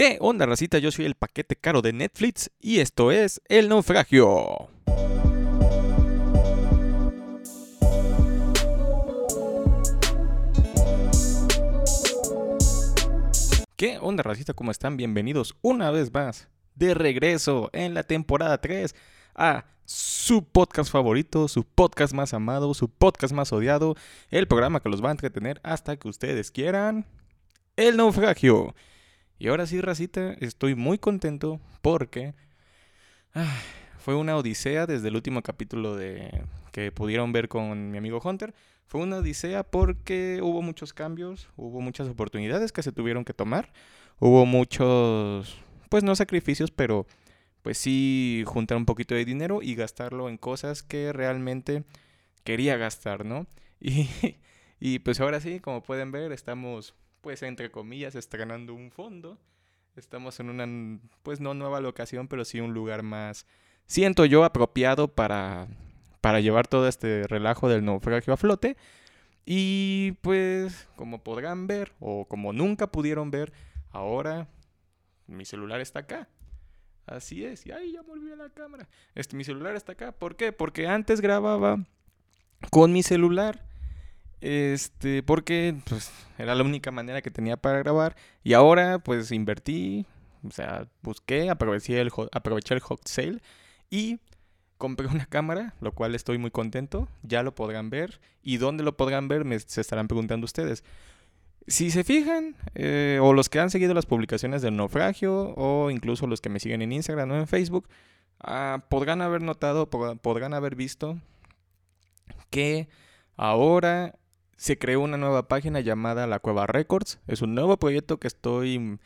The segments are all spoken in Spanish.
¿Qué onda, racita? Yo soy el paquete caro de Netflix y esto es El Naufragio. ¿Qué onda, racita? ¿Cómo están? Bienvenidos una vez más de regreso en la temporada 3 a su podcast favorito, su podcast más amado, su podcast más odiado, el programa que los va a entretener hasta que ustedes quieran. El naufragio. Y ahora sí, racita, estoy muy contento porque fue una odisea desde el último capítulo de que pudieron ver con mi amigo Hunter. Fue una odisea porque hubo muchos cambios, hubo muchas oportunidades que se tuvieron que tomar, hubo muchos, pues no sacrificios, pero pues sí juntar un poquito de dinero y gastarlo en cosas que realmente quería gastar, ¿no? Y, y pues ahora sí, como pueden ver, estamos pues entre comillas, estrenando un fondo. Estamos en una, pues no nueva locación, pero sí un lugar más, siento yo, apropiado para, para llevar todo este relajo del naufragio a flote. Y pues, como podrán ver, o como nunca pudieron ver, ahora mi celular está acá. Así es, y ahí ya volví a la cámara. Este, mi celular está acá. ¿Por qué? Porque antes grababa con mi celular este, porque pues, era la única manera que tenía para grabar. Y ahora pues invertí, o sea, busqué, aproveché el, aproveché el hot sale y compré una cámara, lo cual estoy muy contento. Ya lo podrán ver. ¿Y dónde lo podrán ver? Me, se estarán preguntando ustedes. Si se fijan, eh, o los que han seguido las publicaciones del naufragio, o incluso los que me siguen en Instagram o en Facebook, ah, podrán haber notado, podrán haber visto que ahora se creó una nueva página llamada La Cueva Records. Es un nuevo proyecto que estoy,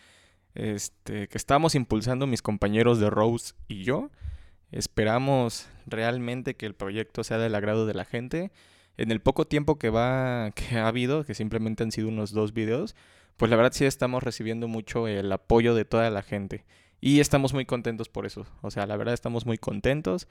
este, que estamos impulsando mis compañeros de Rose y yo. Esperamos realmente que el proyecto sea del agrado de la gente. En el poco tiempo que va, que ha habido, que simplemente han sido unos dos videos, pues la verdad sí estamos recibiendo mucho el apoyo de toda la gente. Y estamos muy contentos por eso. O sea, la verdad estamos muy contentos.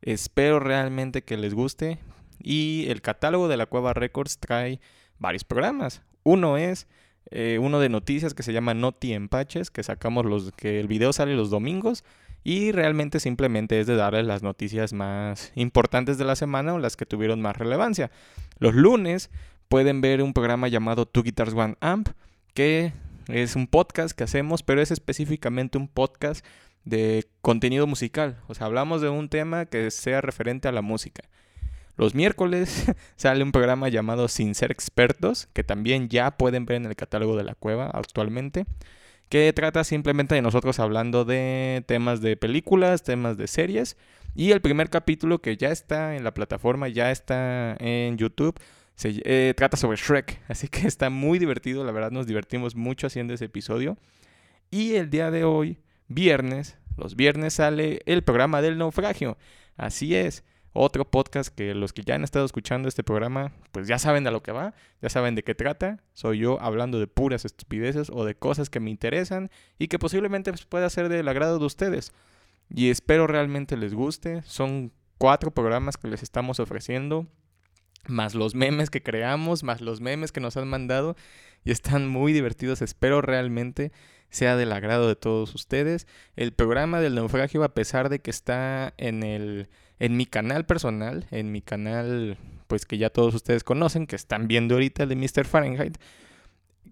Espero realmente que les guste. Y el catálogo de la Cueva Records trae varios programas. Uno es eh, uno de noticias que se llama Noti Empaches, que sacamos los que el video sale los domingos y realmente simplemente es de darles las noticias más importantes de la semana o las que tuvieron más relevancia. Los lunes pueden ver un programa llamado Two Guitars One Amp, que es un podcast que hacemos, pero es específicamente un podcast de contenido musical. O sea, hablamos de un tema que sea referente a la música. Los miércoles sale un programa llamado Sin Ser Expertos, que también ya pueden ver en el catálogo de la cueva actualmente, que trata simplemente de nosotros hablando de temas de películas, temas de series. Y el primer capítulo que ya está en la plataforma, ya está en YouTube, se eh, trata sobre Shrek. Así que está muy divertido, la verdad nos divertimos mucho haciendo ese episodio. Y el día de hoy, viernes, los viernes sale el programa del naufragio. Así es otro podcast que los que ya han estado escuchando este programa, pues ya saben de lo que va, ya saben de qué trata. Soy yo hablando de puras estupideces o de cosas que me interesan y que posiblemente pues, pueda ser del agrado de ustedes. Y espero realmente les guste. Son cuatro programas que les estamos ofreciendo, más los memes que creamos, más los memes que nos han mandado y están muy divertidos. Espero realmente sea del agrado de todos ustedes. El programa del naufragio, a pesar de que está en el en mi canal personal, en mi canal, pues que ya todos ustedes conocen, que están viendo ahorita de Mr. Fahrenheit,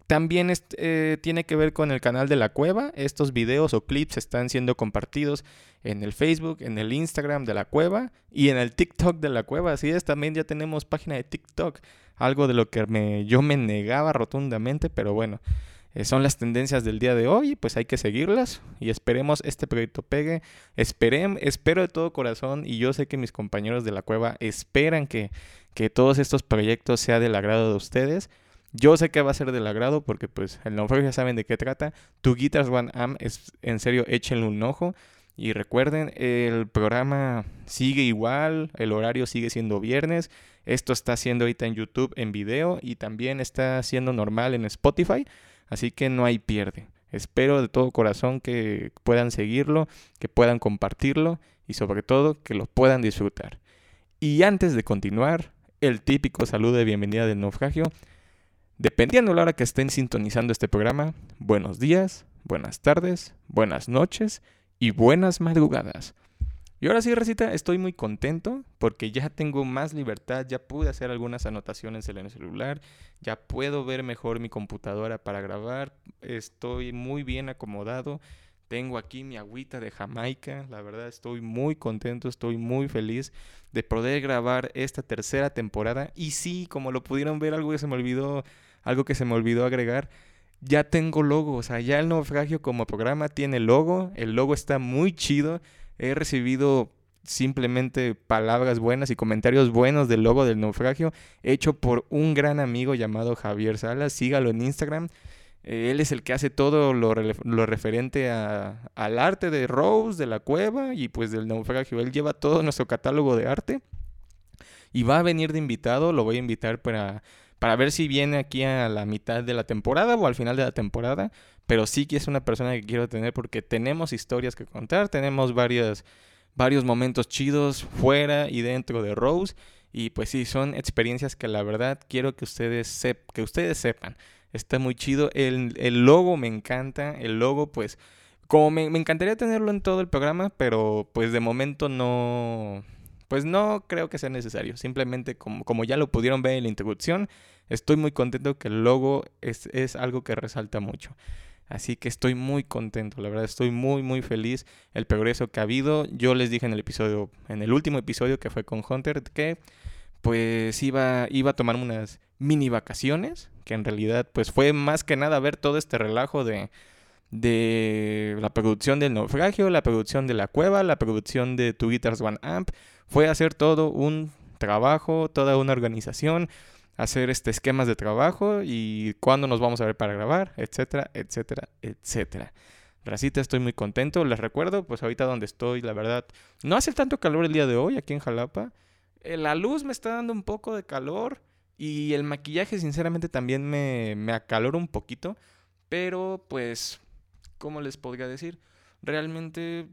también eh, tiene que ver con el canal de la cueva. Estos videos o clips están siendo compartidos en el Facebook, en el Instagram de la cueva y en el TikTok de la cueva. Así es, también ya tenemos página de TikTok. Algo de lo que me, yo me negaba rotundamente, pero bueno, eh, son las tendencias del día de hoy, pues hay que seguirlas y esperemos este proyecto pegue. Esperen, espero de todo corazón y yo sé que mis compañeros de la cueva esperan que, que todos estos proyectos sean del agrado de ustedes. Yo sé que va a ser del agrado porque pues el naufragio ya saben de qué trata. Tu Guitars One Am es en serio échenle un ojo. Y recuerden, el programa sigue igual, el horario sigue siendo viernes. Esto está siendo ahorita en YouTube en video y también está siendo normal en Spotify. Así que no hay pierde. Espero de todo corazón que puedan seguirlo, que puedan compartirlo y sobre todo que lo puedan disfrutar. Y antes de continuar, el típico saludo de bienvenida del naufragio. Dependiendo de la hora que estén sintonizando este programa, buenos días, buenas tardes, buenas noches y buenas madrugadas. Y ahora sí, Recita, estoy muy contento porque ya tengo más libertad, ya pude hacer algunas anotaciones en el celular, ya puedo ver mejor mi computadora para grabar, estoy muy bien acomodado, tengo aquí mi agüita de Jamaica, la verdad estoy muy contento, estoy muy feliz de poder grabar esta tercera temporada. Y sí, como lo pudieron ver, algo que se me olvidó, algo que se me olvidó agregar, ya tengo logo, o sea, ya el naufragio como programa tiene logo, el logo está muy chido he recibido simplemente palabras buenas y comentarios buenos del logo del naufragio hecho por un gran amigo llamado Javier Salas. Sígalo en Instagram. Eh, él es el que hace todo lo, referente al arte de Rose, de la cueva y pues del naufragio. Él lleva todo nuestro catálogo de arte y va a venir de invitado. Lo voy a invitar para, para ver si viene aquí a la mitad de la temporada o al final de la temporada pero sí que es una persona que quiero tener porque tenemos historias que contar, tenemos varios momentos chidos fuera y dentro de Rose. Y pues sí, son experiencias que la verdad quiero que ustedes, que ustedes sepan. Está muy chido. El, logo me encanta. El logo, pues, como me, me, encantaría tenerlo en todo el programa, pero pues de momento no, pues no creo que sea necesario. Simplemente como, como ya lo pudieron ver en la introducción, estoy muy contento que el logo es, es algo que resalta mucho. Así que estoy muy contento, la verdad estoy muy muy feliz el progreso que ha habido. Yo les dije en el episodio, en el último episodio que fue con Hunter, que pues iba, iba a tomar unas mini vacaciones, que en realidad pues fue más que nada ver todo este relajo de, de la producción del naufragio, la producción de la cueva, la producción de Tu Guitars One Amp. Fue hacer todo un trabajo, toda una organización hacer este esquemas de trabajo y cuándo nos vamos a ver para grabar, etcétera, etcétera, etcétera. Racita, estoy muy contento. Les recuerdo, pues ahorita donde estoy, la verdad, no hace tanto calor el día de hoy aquí en Jalapa. Eh, la luz me está dando un poco de calor y el maquillaje, sinceramente, también me, me acalora un poquito. Pero, pues, ¿cómo les podría decir? Realmente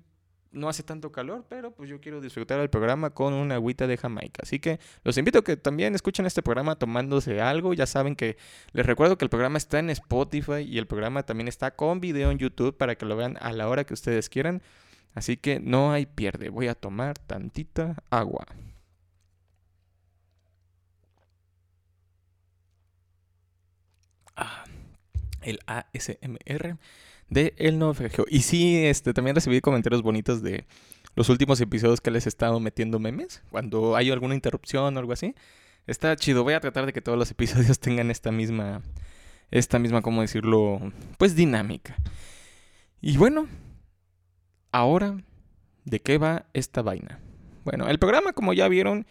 no hace tanto calor, pero pues yo quiero disfrutar el programa con una agüita de Jamaica. Así que los invito a que también escuchen este programa tomándose algo. Ya saben que les recuerdo que el programa está en Spotify y el programa también está con video en YouTube para que lo vean a la hora que ustedes quieran. Así que no hay pierde. Voy a tomar tantita agua. El ASMR de El Naufragio. Y sí, este, también recibí comentarios bonitos de los últimos episodios que les he estado metiendo memes. Cuando hay alguna interrupción o algo así. Está chido. Voy a tratar de que todos los episodios tengan esta misma, esta misma, ¿cómo decirlo? Pues dinámica. Y bueno, ahora, ¿de qué va esta vaina? Bueno, el programa, como ya vieron,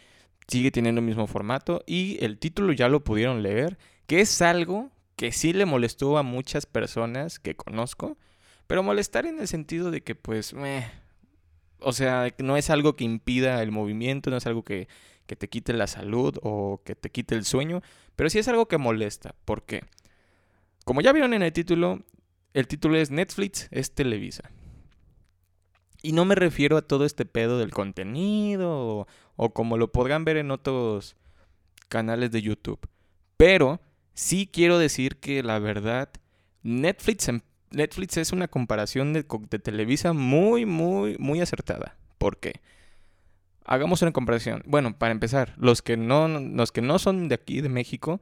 sigue teniendo el mismo formato y el título ya lo pudieron leer, que es algo que sí le molestó a muchas personas que conozco, pero molestar en el sentido de que pues, o sea, no es algo que impida el movimiento, no es algo que, que te quite la salud o que te quite el sueño, pero sí es algo que molesta. ¿Por qué? Como ya vieron en el título, el título es Netflix es Televisa. Y no me refiero a todo este pedo del contenido o, o como lo podrán ver en otros canales de YouTube. Pero Sí quiero decir que la verdad, Netflix, Netflix es una comparación de, Televisa muy, muy, muy acertada. ¿Por qué? Hagamos una comparación. Bueno, para empezar, los que no, los que no son de aquí, de México,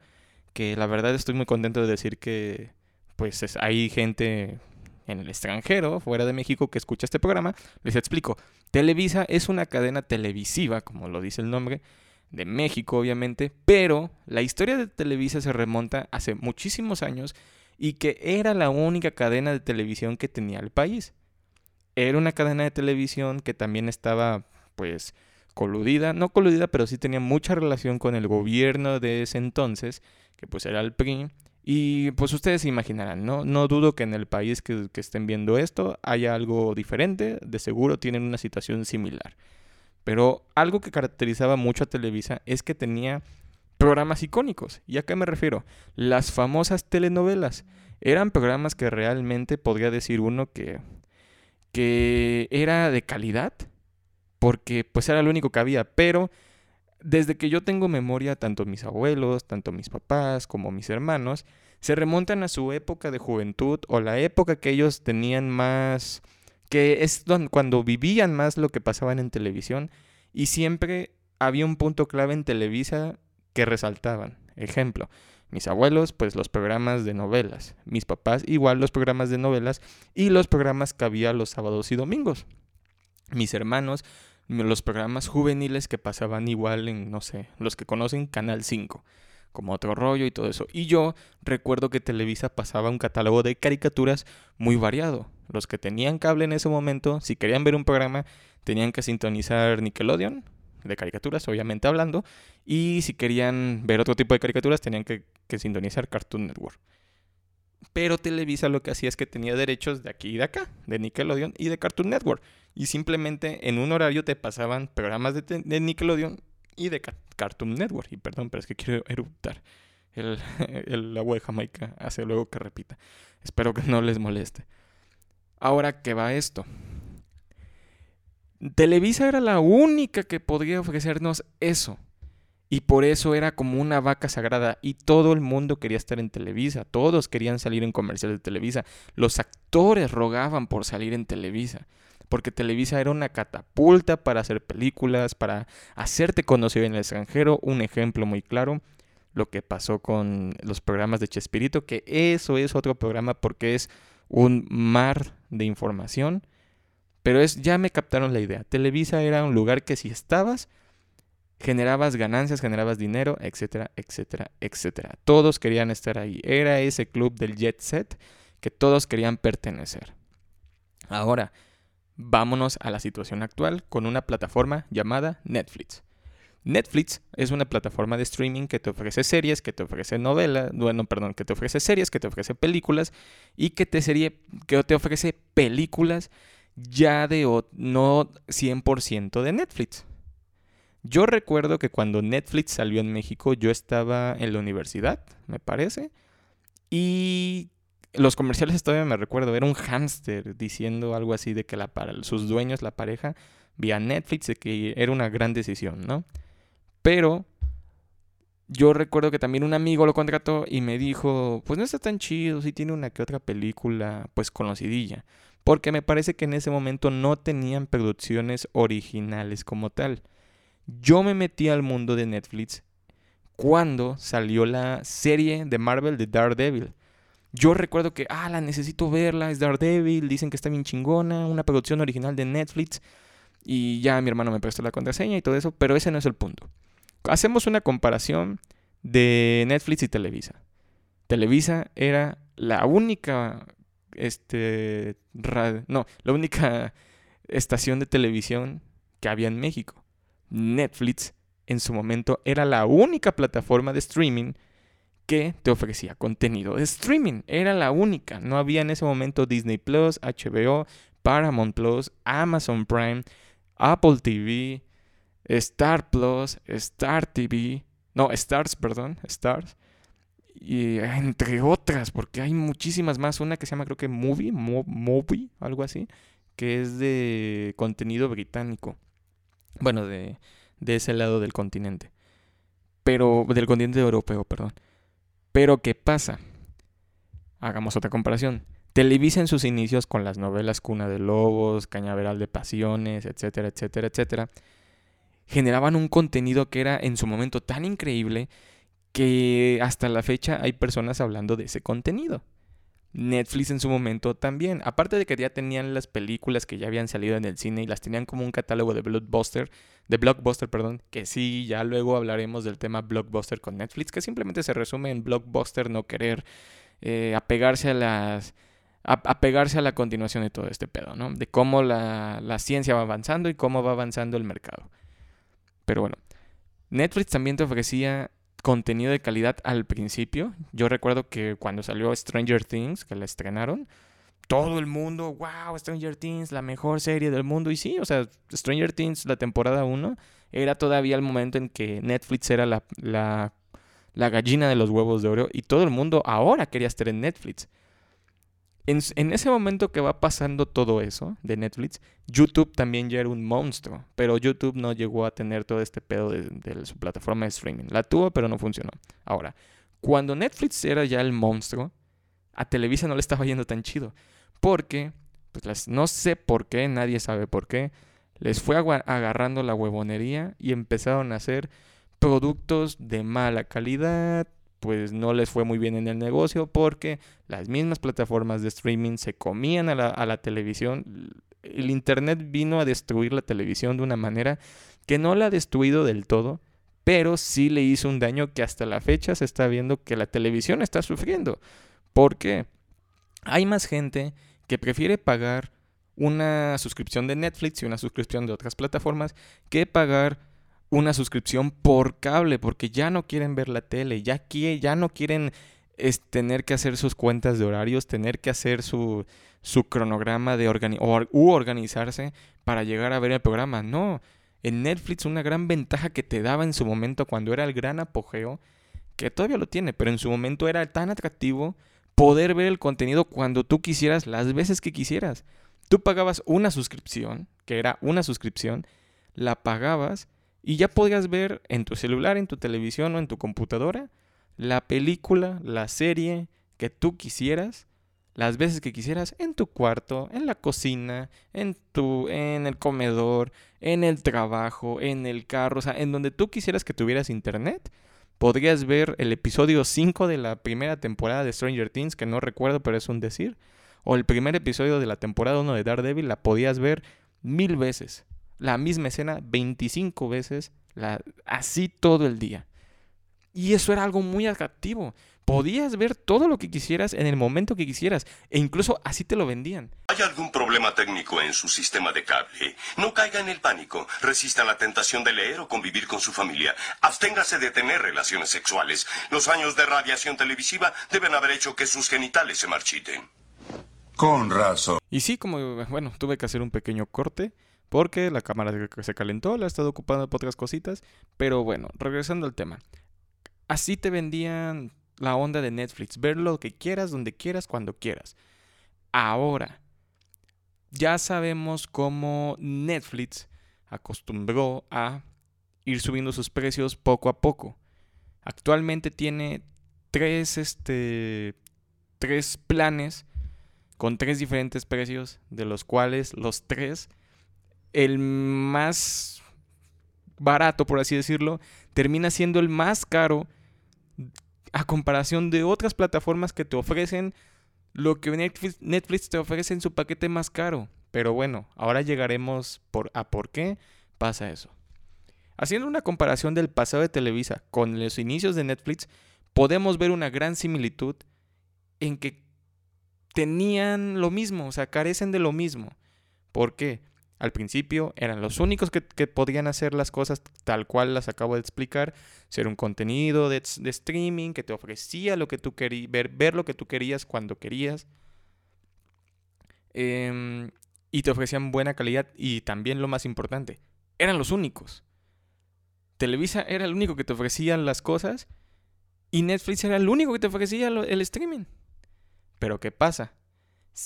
que la verdad estoy muy contento de decir que pues hay gente en el extranjero, fuera de México, que escucha este programa, les explico. Televisa es una cadena televisiva, como lo dice el nombre, de México, obviamente, pero la historia de Televisa se remonta hace muchísimos años y que era la única cadena de televisión que tenía el país. Era una cadena de televisión que también estaba, pues, coludida, no coludida, pero sí tenía mucha relación con el gobierno de ese entonces, que pues era el PRI. Y pues ustedes se imaginarán, ¿no? No dudo que en el país que, que estén viendo esto haya algo diferente, de seguro tienen una situación similar. Pero algo que caracterizaba mucho a Televisa es que tenía programas icónicos. ¿Y a qué me refiero? Las famosas telenovelas. Eran programas que realmente podría decir uno que, que era de calidad, porque pues era lo único que había, pero desde que yo tengo memoria, tanto mis abuelos, tanto mis papás como mis hermanos, se remontan a su época de juventud o la época que ellos tenían más, que es cuando vivían más lo que pasaban en televisión y siempre había un punto clave en Televisa que resaltaban. Ejemplo, mis abuelos, pues los programas de novelas. Mis papás, igual los programas de novelas y los programas que había los sábados y domingos. Mis hermanos, los programas juveniles que pasaban igual en, no sé, los que conocen Canal 5, como otro rollo y todo eso. Y yo recuerdo que Televisa pasaba un catálogo de caricaturas muy variado. Los que tenían cable en ese momento, si querían ver un programa, tenían que sintonizar Nickelodeon, de caricaturas, obviamente hablando, y si querían ver otro tipo de caricaturas tenían que, sintonizar Cartoon Network. Pero Televisa lo que hacía es que tenía derechos de aquí y de acá, de Nickelodeon y de Cartoon Network. Y simplemente en un horario te pasaban programas de, Nickelodeon y de Cartoon Network. Y perdón, pero es que quiero eruptar. El, el agua de Jamaica hace luego que repita. Espero que no les moleste. Ahora, ¿qué va esto? Televisa era la única que podría ofrecernos eso. Y por eso era como una vaca sagrada. Y todo el mundo quería estar en Televisa. Todos querían salir en comerciales de Televisa. Los actores rogaban por salir en Televisa. Porque Televisa era una catapulta para hacer películas, para hacerte conocido en el extranjero. Un ejemplo muy claro, lo que pasó con los programas de Chespirito, que eso es otro programa porque es un mar de información pero es, ya me captaron la idea. Televisa era un lugar que si estabas, generabas ganancias, generabas dinero, etcétera, etcétera, etcétera. Todos querían estar ahí. Era ese club del jet set que todos querían pertenecer. Ahora, vámonos a la situación actual con una plataforma llamada Netflix. Netflix es una plataforma de streaming que te ofrece series, que te ofrece novelas, bueno, perdón, que te ofrece series, que te ofrece películas y que te, serie, que te ofrece películas ya de no 100% de Netflix. Yo recuerdo que cuando Netflix salió en México yo estaba en la universidad, me parece, y los comerciales todavía me recuerdo, era un hámster diciendo algo así de que la, para sus dueños, la pareja, vía Netflix, de que era una gran decisión, ¿no? Pero yo recuerdo que también un amigo lo contrató y me dijo, pues no está tan chido, si tiene una que otra película, pues conocidilla porque me parece que en ese momento no tenían producciones originales como tal. Yo me metí al mundo de Netflix cuando salió la serie de Marvel de Daredevil. Yo recuerdo que, ah, la necesito verla, es Daredevil, dicen que está bien chingona, una producción original de Netflix. Y ya mi hermano me prestó la contraseña y todo eso, pero ese no es el punto. Hacemos una comparación de Netflix y Televisa. Televisa era la única este, no, la única estación de televisión que había en México. Netflix en su momento era la única plataforma de streaming que te ofrecía contenido de streaming. Era la única. No había en ese momento Disney Plus, HBO, Paramount Plus, Amazon Prime, Apple TV, Star Plus, Star TV. No, Stars, perdón, Stars y entre otras, porque hay muchísimas más. Una que se llama, creo que Movie, Movie, algo así, que es de contenido británico. Bueno, de, de ese lado del continente. Pero, del continente europeo, perdón. Pero, ¿qué pasa? Hagamos otra comparación. Televisa en sus inicios con las novelas Cuna de Lobos, Cañaveral de Pasiones, etcétera, etcétera, etcétera, generaban un contenido que era en su momento tan increíble que hasta la fecha hay personas hablando de ese contenido. Netflix en su momento también. Aparte de que ya tenían las películas que ya habían salido en el cine y las tenían como un catálogo de blockbuster, de blockbuster, perdón, que sí, ya luego hablaremos del tema blockbuster con Netflix, que simplemente se resume en blockbuster no querer eh, apegarse a las apegarse a la continuación de todo este pedo, ¿no? De cómo la, la ciencia va avanzando y cómo va avanzando el mercado. Pero bueno, Netflix también te ofrecía contenido de calidad al principio. Yo recuerdo que cuando salió Stranger Things, que la estrenaron, todo el mundo, wow, Stranger Things, la mejor serie del mundo. Y sí, o sea, Stranger Things, la temporada 1, era todavía el momento en que Netflix era la, la, la gallina de los huevos de oro y todo el mundo ahora quería estar en Netflix. En, ese momento que va pasando todo eso de Netflix, YouTube también ya era un monstruo, pero YouTube no llegó a tener todo este pedo de, su plataforma de streaming. La tuvo, pero no funcionó. Ahora, Cuando Netflix era ya el monstruo, a Televisa no le estaba yendo tan chido. Porque, pues no sé por qué, nadie sabe por qué, les fue agarrando la huevonería y empezaron a hacer productos de mala calidad, pues no les fue muy bien en el negocio porque las mismas plataformas de streaming se comían a la, a la televisión. El Internet vino a destruir la televisión de una manera que no la ha destruido del todo, pero sí le hizo un daño que hasta la fecha se está viendo que la televisión está sufriendo. Porque hay más gente que prefiere pagar una suscripción de Netflix y una suscripción de otras plataformas que pagar una suscripción por cable, porque ya no quieren ver la tele, ya, ya no quieren es, tener que hacer sus cuentas de horarios, tener que hacer su, su cronograma de u organizarse para llegar a ver el programa. No, en Netflix una gran ventaja que te daba en su momento cuando era el gran apogeo, que todavía lo tiene, pero en su momento era tan atractivo poder ver el contenido cuando tú quisieras, las veces que quisieras. Tú pagabas una suscripción, que era una suscripción, la pagabas y ya podías ver en tu celular, en tu televisión o en tu computadora la película, la serie que tú quisieras, las veces que quisieras, en tu cuarto, en la cocina, en tu en el comedor, en el trabajo, en el carro, o sea, en donde tú quisieras que tuvieras internet. Podrías ver el episodio 5 de la primera temporada de Stranger Things, que no recuerdo, pero es un decir. O el primer episodio de la temporada 1 de Daredevil, la podías ver mil veces la misma escena 25 veces, la, así todo el día. Y eso era algo muy atractivo. Podías ver todo lo que quisieras en el momento que quisieras e incluso así te lo vendían. ¿Hay algún problema técnico en su sistema de cable? No caiga en el pánico. Resista la tentación de leer o convivir con su familia. Absténgase de tener relaciones sexuales. Los años de radiación televisiva deben haber hecho que sus genitales se marchiten. Con razón. Y sí, como, bueno, tuve que hacer un pequeño corte porque la cámara se calentó, la he estado ocupando por otras cositas. Pero bueno, regresando al tema. Así te vendían la onda de Netflix. Ver lo que quieras, donde quieras, cuando quieras. Ahora, ya sabemos cómo Netflix acostumbró a ir subiendo sus precios poco a poco. Actualmente tiene tres, este, tres planes con tres diferentes precios, de los cuales los tres el más barato, por así decirlo, termina siendo el más caro a comparación de otras plataformas que te ofrecen lo que Netflix, te ofrece en su paquete más caro. Pero bueno, ahora llegaremos a por qué pasa eso. Haciendo una comparación del pasado de Televisa con los inicios de Netflix, podemos ver una gran similitud en que tenían lo mismo, o sea, carecen de lo mismo. ¿Por qué? Al principio eran los únicos que, podían hacer las cosas tal cual las acabo de explicar, ser un contenido de, streaming que te ofrecía lo que tú querías, ver, lo que tú querías cuando querías. Em, y te ofrecían buena calidad y también lo más importante, eran los únicos. Televisa era el único que te ofrecía las cosas y Netflix era el único que te ofrecía el streaming. Pero ¿qué pasa?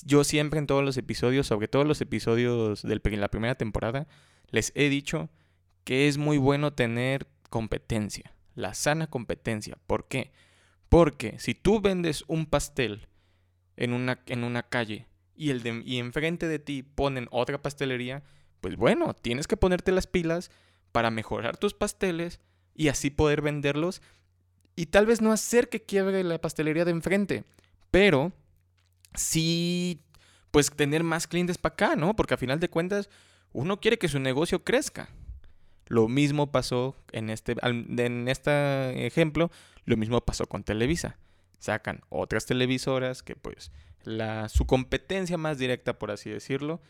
Yo siempre en todos los episodios, sobre todo los episodios de la primera temporada, les he dicho que es muy bueno tener competencia, la sana competencia. ¿Por qué? Porque si tú vendes un pastel en una, en una calle y, el y enfrente de ti ponen otra pastelería, pues bueno, tienes que ponerte las pilas para mejorar tus pasteles y así poder venderlos y tal vez no hacer que quiebre la pastelería de enfrente, pero sí, pues tener más clientes para acá, ¿no? Porque a final de cuentas, uno quiere que su negocio crezca. Lo mismo pasó en este, en este ejemplo, lo mismo pasó con Televisa. Sacan otras televisoras que pues la, su competencia más directa, por así decirlo,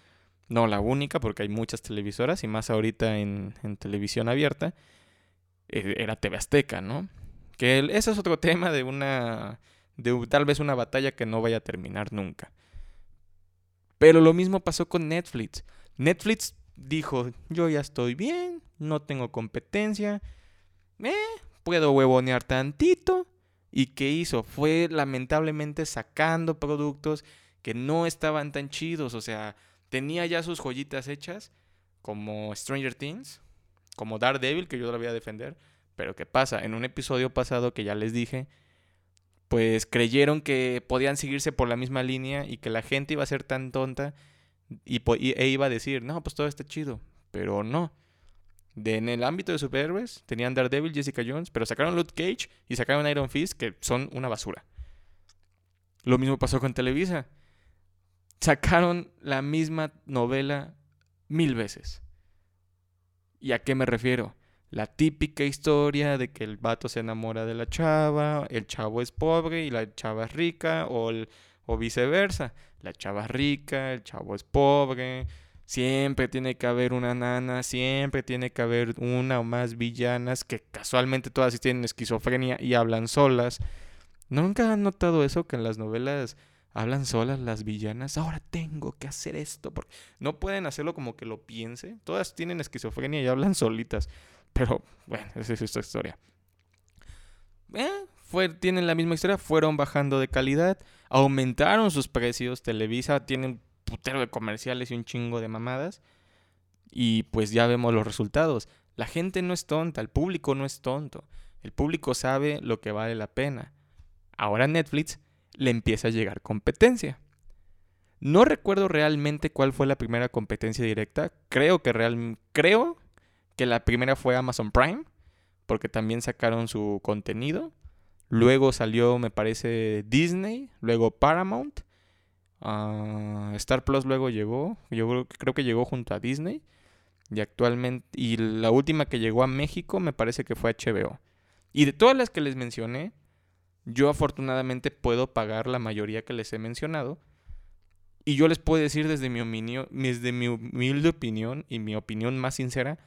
no la única, porque hay muchas televisoras y más ahorita en, en televisión abierta, eh, era TV Azteca, ¿no? Que ese es otro tema de una de tal vez una batalla que no vaya a terminar nunca. Pero lo mismo pasó con Netflix. Netflix dijo, yo ya estoy bien, no tengo competencia, eh, puedo huevonear tantito. ¿Y qué hizo? Fue lamentablemente sacando productos que no estaban tan chidos. O sea, tenía ya sus joyitas hechas, como Stranger Things, como Daredevil, que yo la voy a defender. Pero ¿qué pasa? En un episodio pasado que ya les dije, pues creyeron que podían seguirse por la misma línea y que la gente iba a ser tan tonta y, e iba a decir, no, pues todo está chido, pero no. En el ámbito de superhéroes tenían Daredevil, Jessica Jones, pero sacaron Luke Cage y sacaron Iron Fist, que son una basura. Lo mismo pasó con Televisa. Sacaron la misma novela mil veces. ¿Y a qué me refiero? La típica historia de que el vato se enamora de la chava, el chavo es pobre y la chava es rica, o, o viceversa. La chava es rica, el chavo es pobre. Siempre tiene que haber una nana, siempre tiene que haber una o más villanas que casualmente todas tienen esquizofrenia y hablan solas. ¿Nunca han notado eso que en las novelas hablan solas las villanas? Ahora tengo que hacer esto porque no pueden hacerlo como que lo piense. Todas tienen esquizofrenia y hablan solitas. Pero bueno, esa es esta historia. Eh, fue, tienen la misma historia, fueron bajando de calidad, aumentaron sus precios. Televisa tiene un putero de comerciales y un chingo de mamadas. Y pues ya vemos los resultados. La gente no es tonta, el público no es tonto. El público sabe lo que vale la pena. Ahora Netflix le empieza a llegar competencia. No recuerdo realmente cuál fue la primera competencia directa. Creo que real, creo que la primera fue Amazon Prime, porque también sacaron su contenido. Luego salió, me parece, Disney, luego Paramount. Ah, Star Plus luego llegó, yo creo, que llegó junto a Disney. Y actualmente, y la última que llegó a México me parece que fue HBO. Y de todas las que les mencioné, yo afortunadamente puedo pagar la mayoría que les he mencionado. Y yo les puedo decir desde mi, humilde opinión y mi opinión más sincera,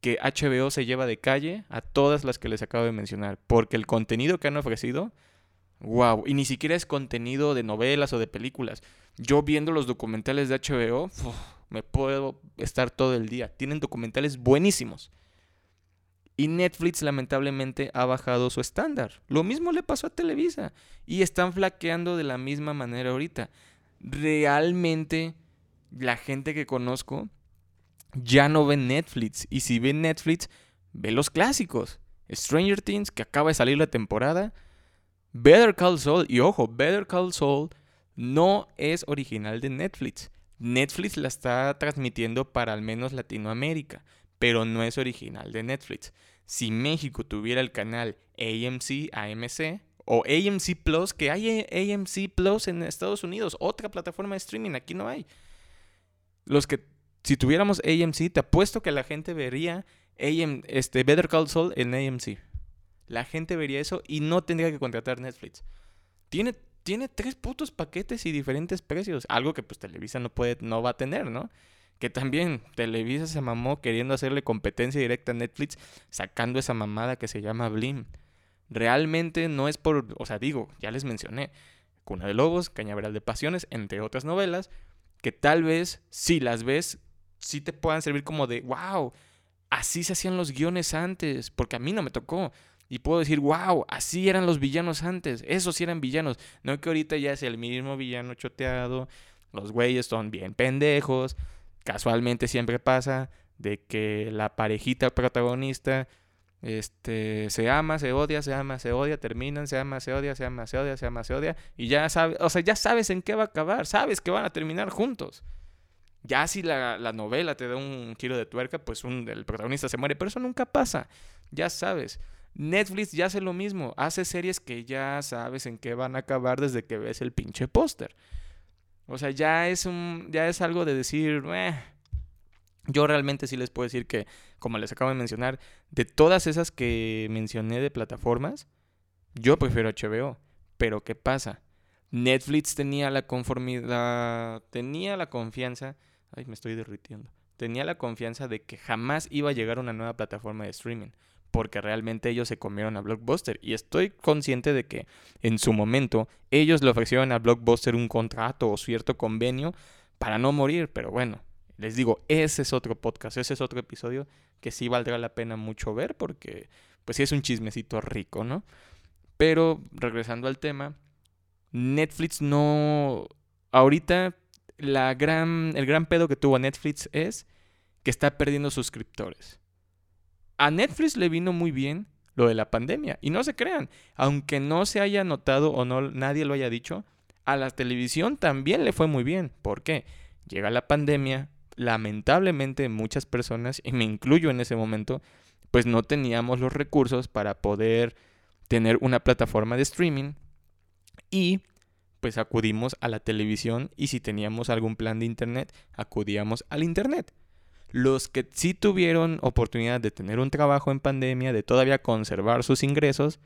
que HBO se lleva de calle a todas las que les acabo de mencionar, porque el contenido que han ofrecido, wow, y ni siquiera es contenido de novelas o de películas. Yo viendo los documentales de HBO, me puedo estar todo el día. Tienen documentales buenísimos. Y Netflix lamentablemente ha bajado su estándar. Lo mismo le pasó a Televisa. Y están flaqueando de la misma manera ahorita. Realmente la gente que conozco ya no ven Netflix. Y si ven Netflix, ve los clásicos. Stranger Things, que acaba de salir la temporada. Better Call Saul. Y ojo, Better Call Saul no es original de Netflix. Netflix la está transmitiendo para al menos Latinoamérica, pero no es original de Netflix. Si México tuviera el canal AMC, AMC, o AMC Plus, que hay AMC Plus en Estados Unidos, otra plataforma de streaming, aquí no hay. Los que si tuviéramos AMC, te apuesto que la gente vería este, Better Call Saul en AMC. La gente vería eso y no tendría que contratar Netflix. Tiene, tiene tres putos paquetes y diferentes precios. Algo que pues Televisa no puede, no va a tener, ¿no? Que también Televisa se mamó queriendo hacerle competencia directa a Netflix, sacando esa mamada que se llama Blim. Realmente no es por, o sea, digo, ya les mencioné, Cuna de Lobos, Cañaveral de Pasiones, entre otras novelas, que tal vez si las ves sí te puedan servir como de, wow, así se hacían los guiones antes, porque a mí no me tocó. Y puedo decir, wow, así eran los villanos antes, esos sí eran villanos. No que ahorita ya es el mismo villano choteado, los güeyes son bien pendejos. Casualmente siempre pasa de que la parejita protagonista este, se ama, se odia, se ama, se odia, terminan, se ama, se odia, se ama, se odia, se ama, se odia. Y ya sabes, o sea, ya sabes en qué va a acabar, sabes que van a terminar juntos. Ya si la, novela te da un giro de tuerca, pues un, el protagonista se muere, pero eso nunca pasa, ya sabes. Netflix ya hace lo mismo, hace series que ya sabes en qué van a acabar desde que ves el pinche póster. O sea, ya es un ya es algo de decir, eh". yo realmente sí les puedo decir que como les acabo de mencionar, de todas esas que mencioné de plataformas, yo prefiero HBO, pero ¿qué pasa? Netflix tenía la conformidad, tenía la confianza Ay, me estoy derritiendo. Tenía la confianza de que jamás iba a llegar una nueva plataforma de streaming, porque realmente ellos se comieron a Blockbuster. Y estoy consciente de que en su momento ellos le ofrecieron a Blockbuster un contrato o cierto convenio para no morir, pero bueno, les digo, ese es otro podcast, ese es otro episodio que sí valdrá la pena mucho ver porque pues sí es un chismecito rico, ¿no? Pero regresando al tema, Netflix no ahorita la gran, el gran pedo que tuvo Netflix es que está perdiendo suscriptores. A Netflix le vino muy bien lo de la pandemia. Y no se crean, aunque no se haya notado o no nadie lo haya dicho, a la televisión también le fue muy bien. ¿Por qué? Llega la pandemia, lamentablemente muchas personas, y me incluyo en ese momento, pues no teníamos los recursos para poder tener una plataforma de streaming y pues acudimos a la televisión y si teníamos algún plan de internet, acudíamos al internet. Los que sí tuvieron oportunidad de tener un trabajo en pandemia, de todavía conservar sus ingresos,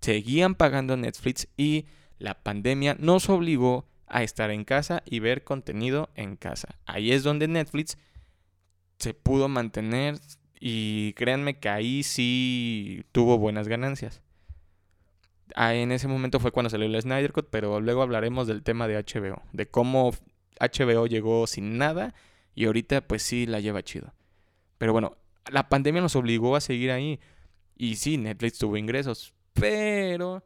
seguían pagando Netflix y la pandemia nos obligó a estar en casa y ver contenido en casa. Ahí es donde Netflix se pudo mantener y créanme que ahí sí tuvo buenas ganancias. Ah, en ese momento fue cuando salió el Snyder Cut, pero luego hablaremos del tema de HBO, de cómo HBO llegó sin nada y ahorita pues sí la lleva chido. Pero bueno, la pandemia nos obligó a seguir ahí y sí, Netflix tuvo ingresos, pero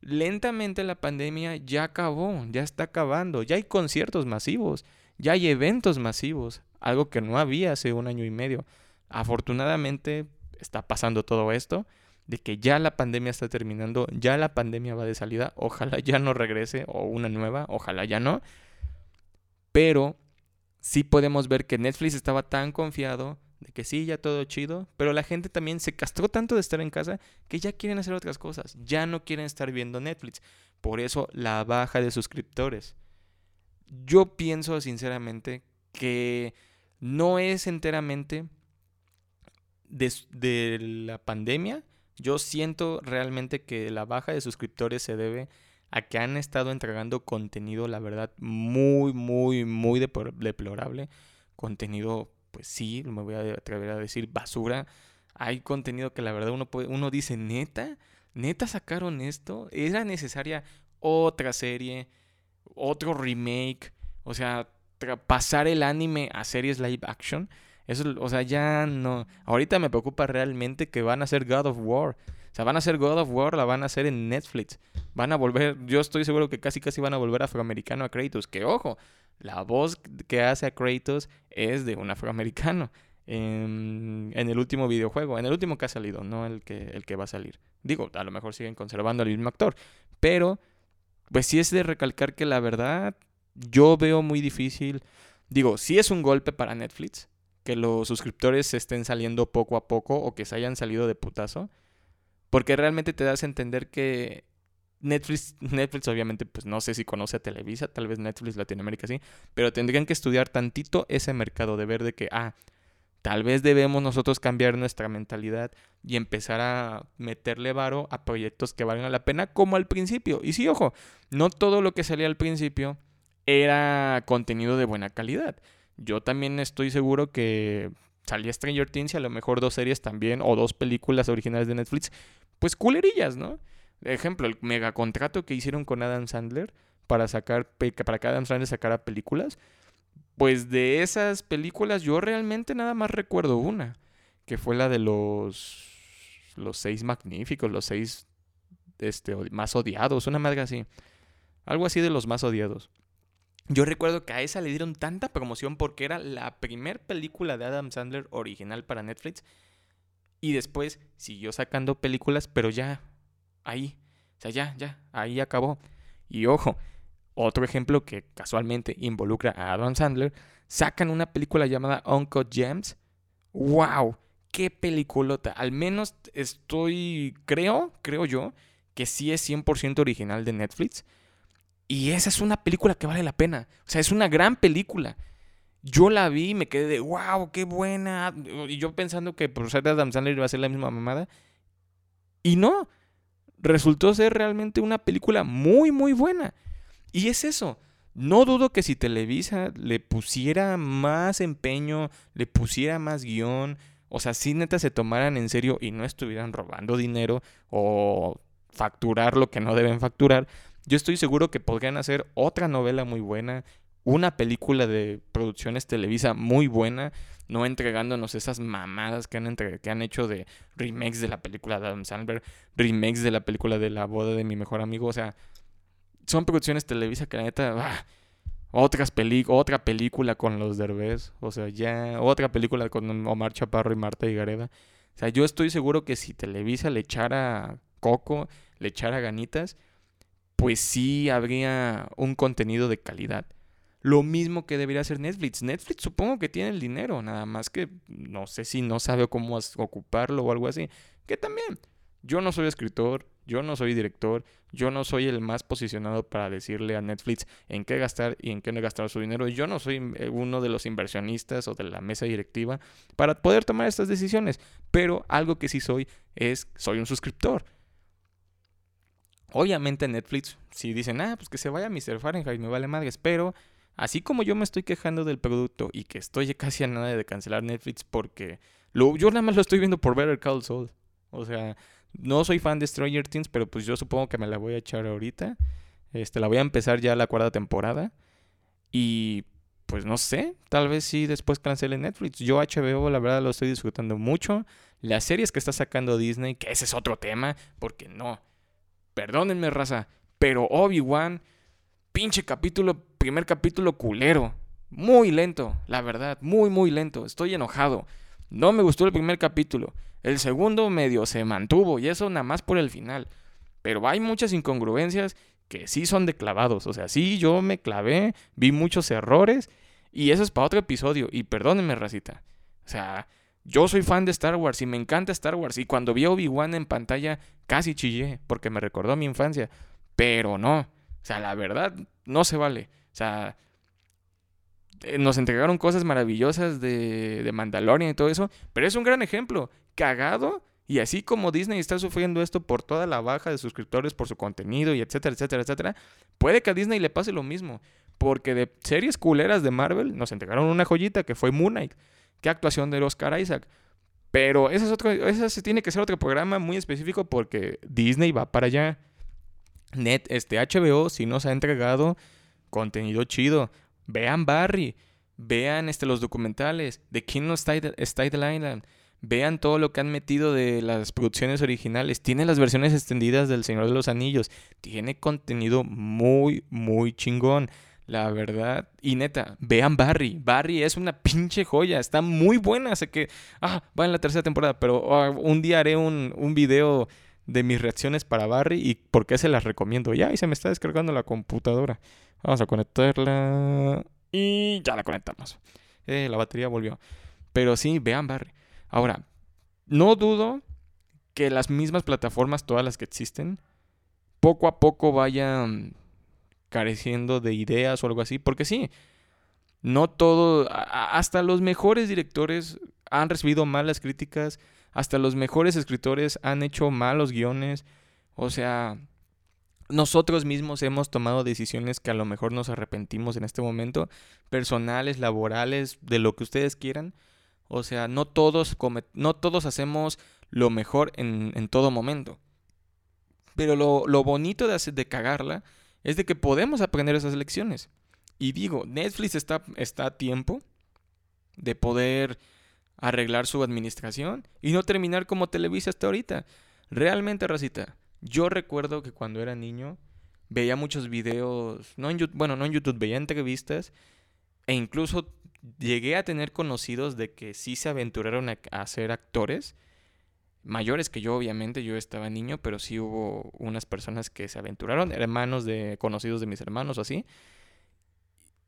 lentamente la pandemia ya acabó, ya está acabando, ya hay conciertos masivos, ya hay eventos masivos, algo que no había hace un año y medio. Afortunadamente está pasando todo esto de que ya la pandemia está terminando, ya la pandemia va de salida, ojalá ya no regrese o una nueva, ojalá ya no. Pero sí podemos ver que Netflix estaba tan confiado de que sí, ya todo chido, pero la gente también se castró tanto de estar en casa que ya quieren hacer otras cosas, ya no quieren estar viendo Netflix. Por eso la baja de suscriptores. Yo pienso sinceramente que no es enteramente de, de la pandemia, yo siento realmente que la baja de suscriptores se debe a que han estado entregando contenido, la verdad, muy, muy, muy deplorable. Contenido, pues sí, me voy a atrever a decir basura. Hay contenido que la verdad uno, puede, uno dice, neta, neta sacaron esto. Era necesaria otra serie, otro remake. O sea, pasar el anime a series live action. Eso, o sea, ya no. Ahorita me preocupa realmente que van a hacer God of War. Sea, van a hacer God of War, la van a hacer en Netflix. Van a volver, yo estoy seguro que casi casi van a volver afroamericano a Kratos. Que ojo, la voz que hace a Kratos es de un afroamericano. En, el último videojuego, en el último que ha salido, no el que, el que va a salir. Digo, a lo mejor siguen conservando al mismo actor. Pero, pues sí es de recalcar que la verdad, yo veo muy difícil. Digo, sí es un golpe para Netflix que los suscriptores estén saliendo poco a poco o que se hayan salido de putazo. Porque realmente te das a entender que Netflix, Netflix obviamente, pues no sé si conoce a Televisa, tal vez Netflix Latinoamérica sí, pero tendrían que estudiar tantito ese mercado de ver de que, ah, tal vez debemos nosotros cambiar nuestra mentalidad y empezar a meterle varo a proyectos que valgan la pena como al principio. Y sí, ojo, no todo lo que salía al principio era contenido de buena calidad. Yo también estoy seguro que salía Stranger Things y a lo mejor dos series también o dos películas originales de Netflix, pues culerillas, ¿no? Ejemplo, el mega contrato que hicieron con Adam Sandler para sacar para que Adam Sandler sacara películas. Pues de esas películas yo realmente nada más recuerdo una, que fue la de los los seis magníficos, los seis este, más odiados, una madre así. Algo así de los más odiados. Yo recuerdo que a esa le dieron tanta promoción porque era la primer película de Adam Sandler original para Netflix. Y después siguió sacando películas, pero ya ahí. O sea, ya, ya, ahí acabó. Y ojo, otro ejemplo que casualmente involucra a Adam Sandler, sacan una película llamada Uncle James. ¡Wow! ¡Qué peliculota! Al menos estoy, creo, creo yo, que sí es 100% original de Netflix. Y esa es una película que vale la pena. O sea, es una gran película. Yo la vi y me quedé de, wow, qué buena. Y yo pensando que por ser Adam Sandler iba a ser la misma mamada. Y no. Resultó ser realmente una película muy, muy buena. Y es eso. No dudo que si Televisa le pusiera más empeño, le pusiera más guion, o sea, si neta se tomaran en serio y no estuvieran robando dinero o facturar lo que no deben facturar, yo estoy seguro que podrían hacer otra novela muy buena, una película de producciones Televisa muy buena, no entregándonos esas mamadas que han, que han hecho de remakes de la película de Adam Sandler, remakes de la película de la boda de mi mejor amigo, o sea, son producciones Televisa que la neta, ah, otras otra película con los Derbez, o sea, ya otra película con Omar Chaparro y Marta Higareda. O sea, yo estoy seguro que si Televisa le echara coco, le echara ganitas, pues sí habría un contenido de calidad. Lo mismo que debería hacer Netflix. Netflix supongo que tiene el dinero, nada más que no sé si no sabe cómo ocuparlo o algo así. Que también, yo no soy escritor, yo no soy director, yo no soy el más posicionado para decirle a Netflix en qué gastar y en qué no gastar su dinero. Yo no soy eh, uno de los inversionistas o de la mesa directiva para poder tomar estas decisiones. Pero algo que sí soy es, soy un suscriptor. Obviamente Netflix, si dicen, ah, pues que se vaya Mr. Fahrenheit, me vale madres, pero así como yo me estoy quejando del producto y que estoy casi a nada de cancelar Netflix porque lo, yo nada más lo estoy viendo por Better Call Saul. O sea, no soy fan de Stranger Things, pero pues yo supongo que me la voy a echar ahorita. Este, la voy a empezar ya la cuarta temporada. Y pues no sé, tal vez sí después cancele Netflix. Yo HBO la verdad lo estoy disfrutando mucho. Las series que está sacando Disney, que ese es otro tema, porque no, Perdónenme, raza, pero Obi-Wan, pinche capítulo, primer capítulo culero. Muy lento, la verdad, muy, muy lento. Estoy enojado. No me gustó el primer capítulo. El segundo medio se mantuvo y eso nada más por el final. Pero hay muchas incongruencias que sí son de clavados. O sea, sí, yo me clavé, vi muchos errores y eso es para otro episodio. Y perdónenme, racita. O sea, yo soy fan de Star Wars y me encanta Star Wars. Y cuando vi a Obi-Wan en pantalla, casi chillé porque me recordó mi infancia. Pero no. O sea, la verdad, no se vale. O sea, eh, nos entregaron cosas maravillosas de, de Mandalorian y todo eso. Pero es un gran ejemplo. Cagado. Y así como Disney está sufriendo esto por toda la baja de suscriptores, por su contenido y etcétera, etcétera, etcétera, puede que a Disney le pase lo mismo. Porque de series culeras de Marvel nos entregaron una joyita que fue Moon Knight. ¿Qué actuación de Oscar Isaac? Pero ese, es otro, ese tiene que ser otro programa muy específico porque Disney va para allá. Net, este HBO sí nos ha entregado contenido chido. Vean Barry, vean este, los documentales de King of Staten Island. Vean todo lo que han metido de las producciones originales. Tiene las versiones extendidas del Señor de los Anillos. Tiene contenido muy, muy chingón. La verdad. Y neta, vean Barry. Barry es una pinche joya. Está muy buena. Sé que. Ah, va en la tercera temporada. Pero ah, un día haré un, un, video de mis reacciones para Barry y por qué se las recomiendo. Ya, y se me está descargando la computadora. Vamos a conectarla. Y ya la conectamos. Eh, la batería volvió. Pero sí, vean Barry. Ahora, no dudo que las mismas plataformas, todas las que existen, poco a poco vayan careciendo de ideas o algo así, porque sí, no todo, hasta los mejores directores han recibido malas críticas, hasta los mejores escritores han hecho malos guiones, o sea, nosotros mismos hemos tomado decisiones que a lo mejor nos arrepentimos en este momento, personales, laborales, de lo que ustedes quieran. O sea, no todos, no todos hacemos lo mejor en, en todo momento. Pero lo, lo bonito de, de cagarla es de que podemos aprender esas lecciones. Y digo, Netflix está, está a tiempo de poder arreglar su administración y no terminar como Televisa hasta ahorita. Realmente, Racita, yo recuerdo que cuando era niño veía muchos videos, no en YouTube, bueno, no en YouTube, veía entrevistas e incluso llegué a tener conocidos de que sí se aventuraron a, a ser actores mayores que yo, obviamente, yo estaba niño, pero sí hubo unas personas que se aventuraron, hermanos de conocidos de mis hermanos así,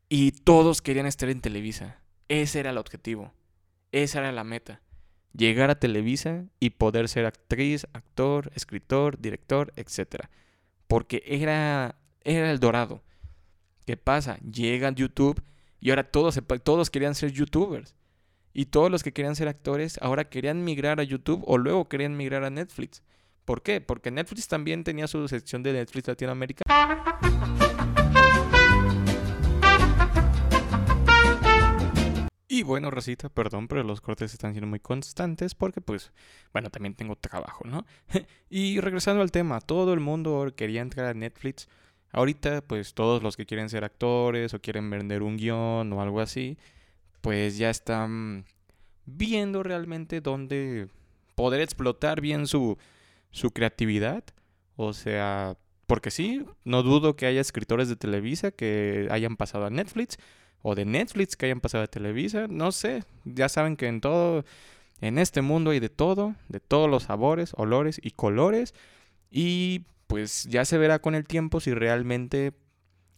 y todos querían estar en Televisa. Ese era el objetivo, esa era la meta. Llegar a Televisa y poder ser actriz, actor, escritor, director, etc. Porque era, era el dorado. ¿Qué pasa? Llega YouTube y ahora todos, todos querían ser youtubers. Y todos los que querían ser actores ahora querían migrar a YouTube o luego querían migrar a Netflix. ¿Por qué? Porque Netflix también tenía su sección de Netflix Latinoamérica. Y bueno, Rosita, perdón, pero los cortes están siendo muy constantes porque pues, bueno, también tengo trabajo, ¿no? y regresando al tema, todo el mundo quería entrar a Netflix. Ahorita, pues todos los que quieren ser actores o quieren vender un guion o algo así, pues ya están viendo realmente dónde poder explotar bien su, su creatividad. O sea, porque sí, no dudo que haya escritores de Televisa que hayan pasado a Netflix o de Netflix que hayan pasado a Televisa, no sé, ya saben que en todo En este mundo hay de todo, de todos los sabores, olores y colores. Y pues ya se verá con el tiempo si realmente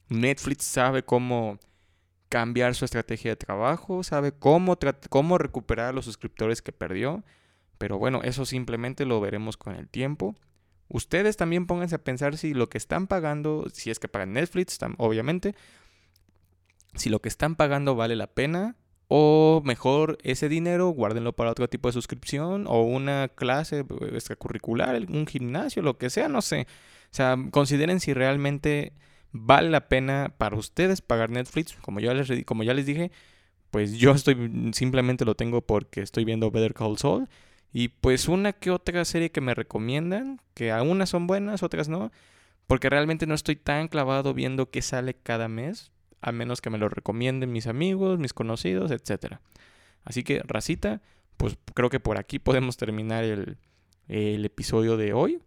Netflix sabe cómo cambiar su estrategia de trabajo, sabe cómo, cómo recuperar a los suscriptores que perdió. Pero bueno, eso simplemente lo veremos con el tiempo. Ustedes también pónganse a pensar si lo que están pagando, si es que pagan Netflix, obviamente, si lo que están pagando vale la pena o mejor ese dinero guárdenlo para otro tipo de suscripción o una clase extracurricular, un gimnasio, lo que sea, no sé. O sea, consideren si realmente vale la pena para ustedes pagar Netflix, como ya les, como ya les dije, pues yo estoy simplemente lo tengo porque estoy viendo Better Call Saul y pues una que otra serie que me recomiendan, que a unas son buenas, otras no, porque realmente no estoy tan clavado viendo qué sale cada mes, a menos que me lo recomienden mis amigos, mis conocidos, etc. Así que, racita, pues creo que por aquí podemos terminar el, el episodio de hoy.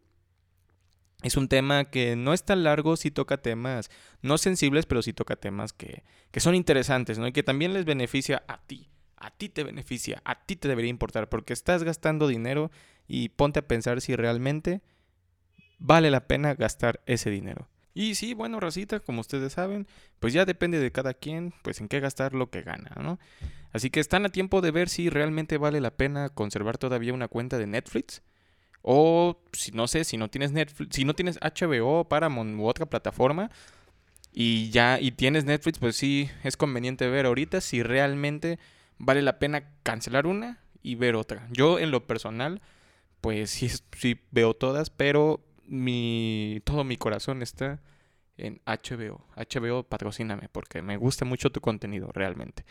Es un tema que no es tan largo, sí toca temas no sensibles, pero sí toca temas que, que son interesantes, ¿no? Y que también les beneficia a ti. A ti te beneficia, a ti te debería importar, porque estás gastando dinero y ponte a pensar si realmente vale la pena gastar ese dinero. Y sí, bueno, Racita, como ustedes saben, pues ya depende de cada quien, pues en qué gastar lo que gana, ¿no? Así que están a tiempo de ver si realmente vale la pena conservar todavía una cuenta de Netflix o si no sé, si no tienes Netflix, si no tienes HBO, Paramount u otra plataforma y ya y tienes Netflix, pues sí es conveniente ver ahorita si realmente vale la pena cancelar una y ver otra. Yo en lo personal, pues sí, sí veo todas, pero mi todo mi corazón está en HBO. HBO patrocíname porque me gusta mucho tu contenido realmente.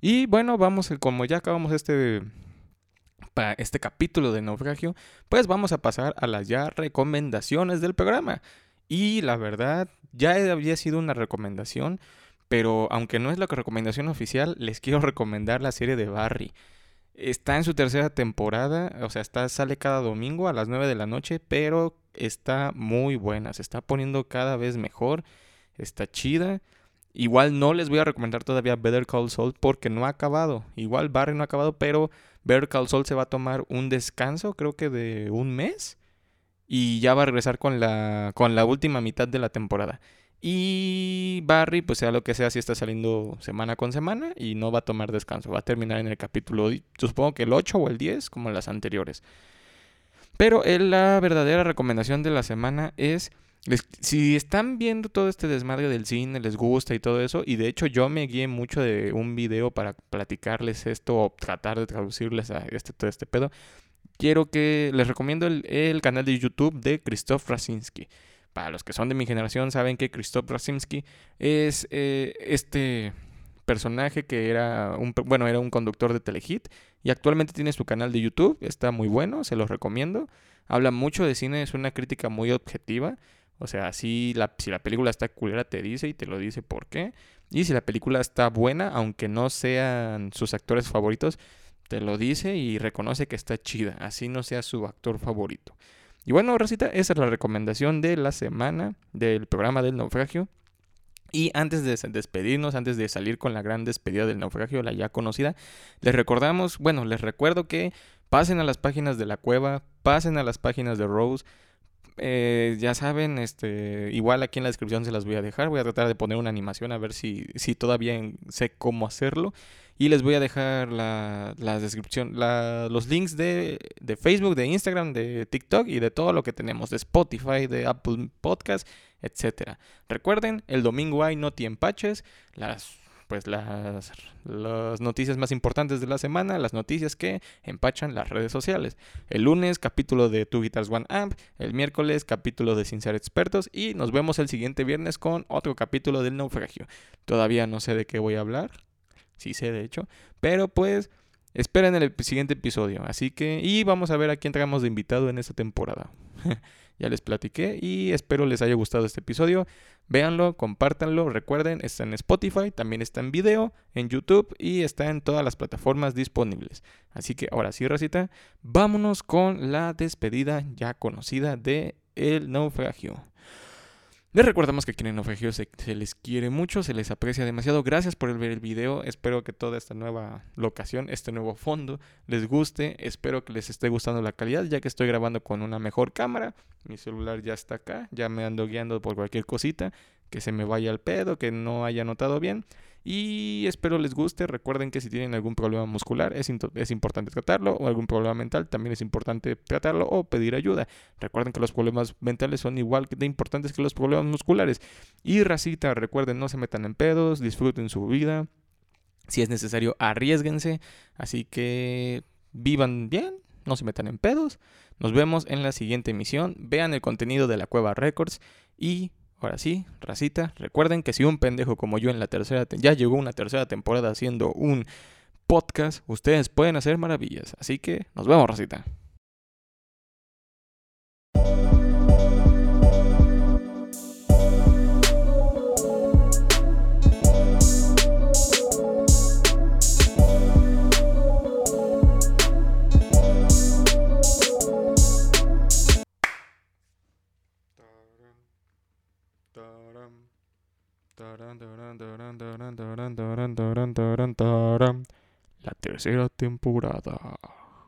Y bueno, vamos como ya acabamos este para este capítulo de naufragio, pues vamos a pasar a las ya recomendaciones del programa. Y la verdad, ya había sido una recomendación, pero aunque no es la recomendación oficial, les quiero recomendar la serie de Barry. Está en su tercera temporada, o sea, está, sale cada domingo a las 9 de la noche, pero está muy buena, se está poniendo cada vez mejor, está chida. Igual no les voy a recomendar todavía Better Call Saul porque no ha acabado. Igual Barry no ha acabado, pero Better Call Saul se va a tomar un descanso, creo que de un mes. Y ya va a regresar con la, con la última mitad de la temporada. Y Barry, pues sea lo que sea, si está saliendo semana con semana y no va a tomar descanso. Va a terminar en el capítulo, supongo que el 8 o el 10, como las anteriores. Pero la verdadera recomendación de la semana es si están viendo todo este desmadre del cine, les gusta y todo eso, y de hecho yo me guié mucho de un video para platicarles esto o tratar de traducirles a este, todo este pedo, quiero que les recomiendo el, canal de YouTube de Christoph Rasinski. Para los que son de mi generación saben que Christoph Rasinski es eh, este personaje que era un, bueno, era un conductor de Telehit y actualmente tiene su canal de YouTube, está muy bueno, se los recomiendo. Habla mucho de cine, es una crítica muy objetiva o sea, si la, si la película está culera te dice y te lo dice por qué. Y si la película está buena, aunque no sean sus actores favoritos, te lo dice y reconoce que está chida, así no sea su actor favorito. Y bueno, Rosita, esa es la recomendación de la semana del programa del naufragio. Y antes de despedirnos, antes de salir con la gran despedida del naufragio, la ya conocida, les recordamos, bueno, les recuerdo que pasen a las páginas de la cueva, pasen a las páginas de Rose, eh, ya saben, este, igual aquí en la descripción se las voy a dejar. Voy a tratar de poner una animación a ver si, si todavía sé cómo hacerlo. Y les voy a dejar la, descripción, los links de, de, Facebook, de Instagram, de TikTok y de todo lo que tenemos, de Spotify, de Apple Podcast, etc. Recuerden, el domingo hay Noti Empaches, las pues las, las, noticias más importantes de la semana, las noticias que empachan las redes sociales. El lunes, capítulo de Two Guitars One Amp. El miércoles, capítulo de Sin Ser Expertos. Y nos vemos el siguiente viernes con otro capítulo del naufragio. Todavía no sé de qué voy a hablar. Sí sé, de hecho. Pero pues, esperen el siguiente episodio. Así que, y vamos a ver a quién traemos de invitado en esta temporada. ya les platiqué y espero les haya gustado este episodio. Véanlo, compártanlo, recuerden, está en Spotify, también está en video, en YouTube y está en todas las plataformas disponibles. Así que ahora sí, Racita, vámonos con la despedida ya conocida de El Naufragio. Les recordamos que aquí en Ofegio se, se les quiere mucho, se les aprecia demasiado. Gracias por ver el video. Espero que toda esta nueva locación, este nuevo fondo, les guste. Espero que les esté gustando la calidad, ya que estoy grabando con una mejor cámara. Mi celular ya está acá, ya me ando guiando por cualquier cosita, que se me vaya al pedo, que no haya notado bien. Y espero les guste. Recuerden que si tienen algún problema muscular es, es, importante tratarlo o algún problema mental también es importante tratarlo o pedir ayuda. Recuerden que los problemas mentales son igual de importantes que los problemas musculares. Y racita, recuerden, no se metan en pedos, disfruten su vida. Si es necesario, arriesguense. Así que vivan bien, no se metan en pedos. Nos vemos en la siguiente emisión. Vean el contenido de la Cueva Records y Ahora sí, racita, recuerden que si un pendejo como yo en la tercera ya llegó una tercera temporada haciendo un podcast, ustedes pueden hacer maravillas. Así que nos vemos, racita. La tercera temporada.